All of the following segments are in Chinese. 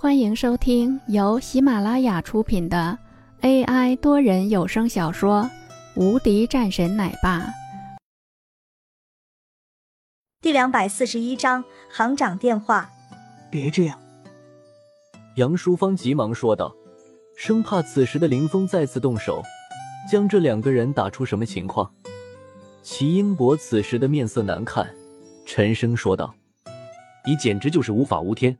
欢迎收听由喜马拉雅出品的 AI 多人有声小说《无敌战神奶爸》第两百四十一章行长电话。别这样，杨淑芳急忙说道，生怕此时的林峰再次动手，将这两个人打出什么情况。齐英博此时的面色难看，沉声说道：“你简直就是无法无天。”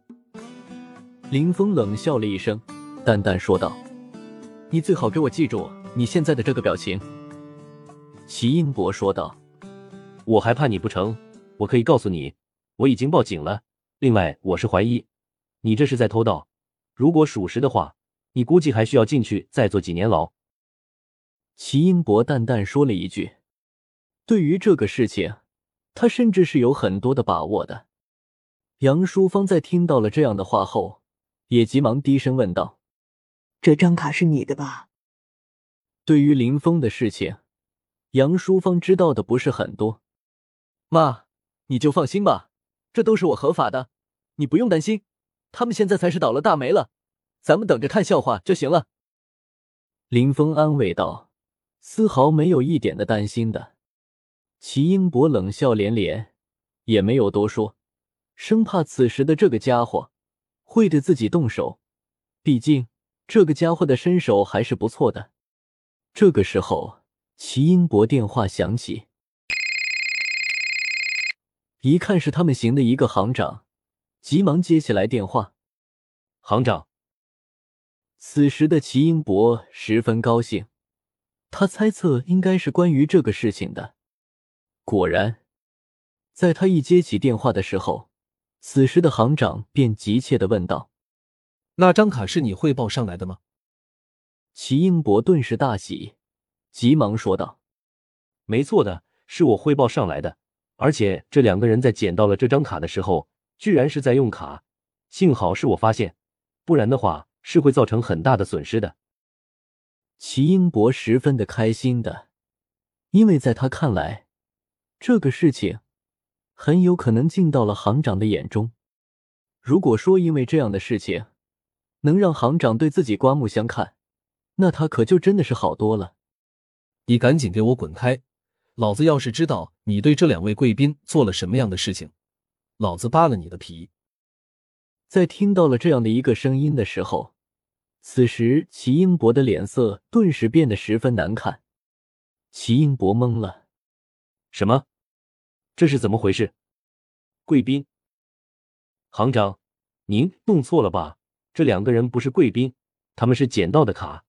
林峰冷笑了一声，淡淡说道：“你最好给我记住你现在的这个表情。”齐英博说道：“我还怕你不成？我可以告诉你，我已经报警了。另外，我是怀疑你这是在偷盗。如果属实的话，你估计还需要进去再坐几年牢。”齐英博淡淡说了一句：“对于这个事情，他甚至是有很多的把握的。”杨淑芳在听到了这样的话后。也急忙低声问道：“这张卡是你的吧？”对于林峰的事情，杨淑芳知道的不是很多。妈，你就放心吧，这都是我合法的，你不用担心。他们现在才是倒了大霉了，咱们等着看笑话就行了。”林峰安慰道，丝毫没有一点的担心的。齐英博冷笑连连，也没有多说，生怕此时的这个家伙。会对自己动手，毕竟这个家伙的身手还是不错的。这个时候，齐英博电话响起，一看是他们行的一个行长，急忙接起来电话。行长，此时的齐英博十分高兴，他猜测应该是关于这个事情的。果然，在他一接起电话的时候。此时的行长便急切的问道：“那张卡是你汇报上来的吗？”齐英博顿时大喜，急忙说道：“没错的，是我汇报上来的。而且这两个人在捡到了这张卡的时候，居然是在用卡，幸好是我发现，不然的话是会造成很大的损失的。”齐英博十分的开心的，因为在他看来，这个事情。很有可能进到了行长的眼中。如果说因为这样的事情能让行长对自己刮目相看，那他可就真的是好多了。你赶紧给我滚开！老子要是知道你对这两位贵宾做了什么样的事情，老子扒了你的皮！在听到了这样的一个声音的时候，此时齐英博的脸色顿时变得十分难看。齐英博懵了，什么？这是怎么回事？贵宾，行长，您弄错了吧？这两个人不是贵宾，他们是捡到的卡。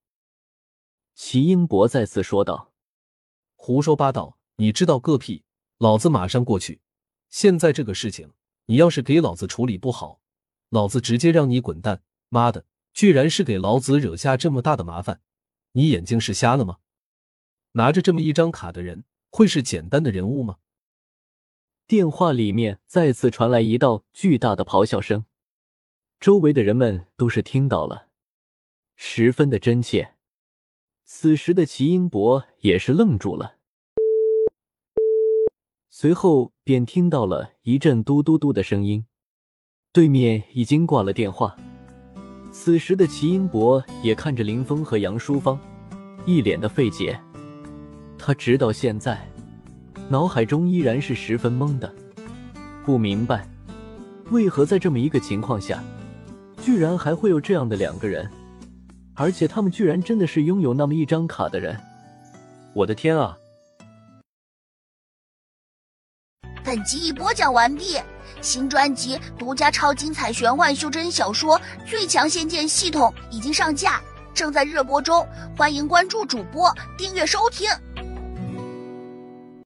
齐英博再次说道：“胡说八道！你知道个屁！老子马上过去。现在这个事情，你要是给老子处理不好，老子直接让你滚蛋！妈的，居然是给老子惹下这么大的麻烦！你眼睛是瞎了吗？拿着这么一张卡的人，会是简单的人物吗？”电话里面再次传来一道巨大的咆哮声，周围的人们都是听到了，十分的真切。此时的齐英博也是愣住了，随后便听到了一阵嘟嘟嘟的声音，对面已经挂了电话。此时的齐英博也看着林峰和杨淑芳，一脸的费解，他直到现在。脑海中依然是十分懵的，不明白为何在这么一个情况下，居然还会有这样的两个人，而且他们居然真的是拥有那么一张卡的人。我的天啊！本集已播讲完毕，新专辑独家超精彩玄幻修真小说《最强仙剑系统》已经上架，正在热播中，欢迎关注主播，订阅收听。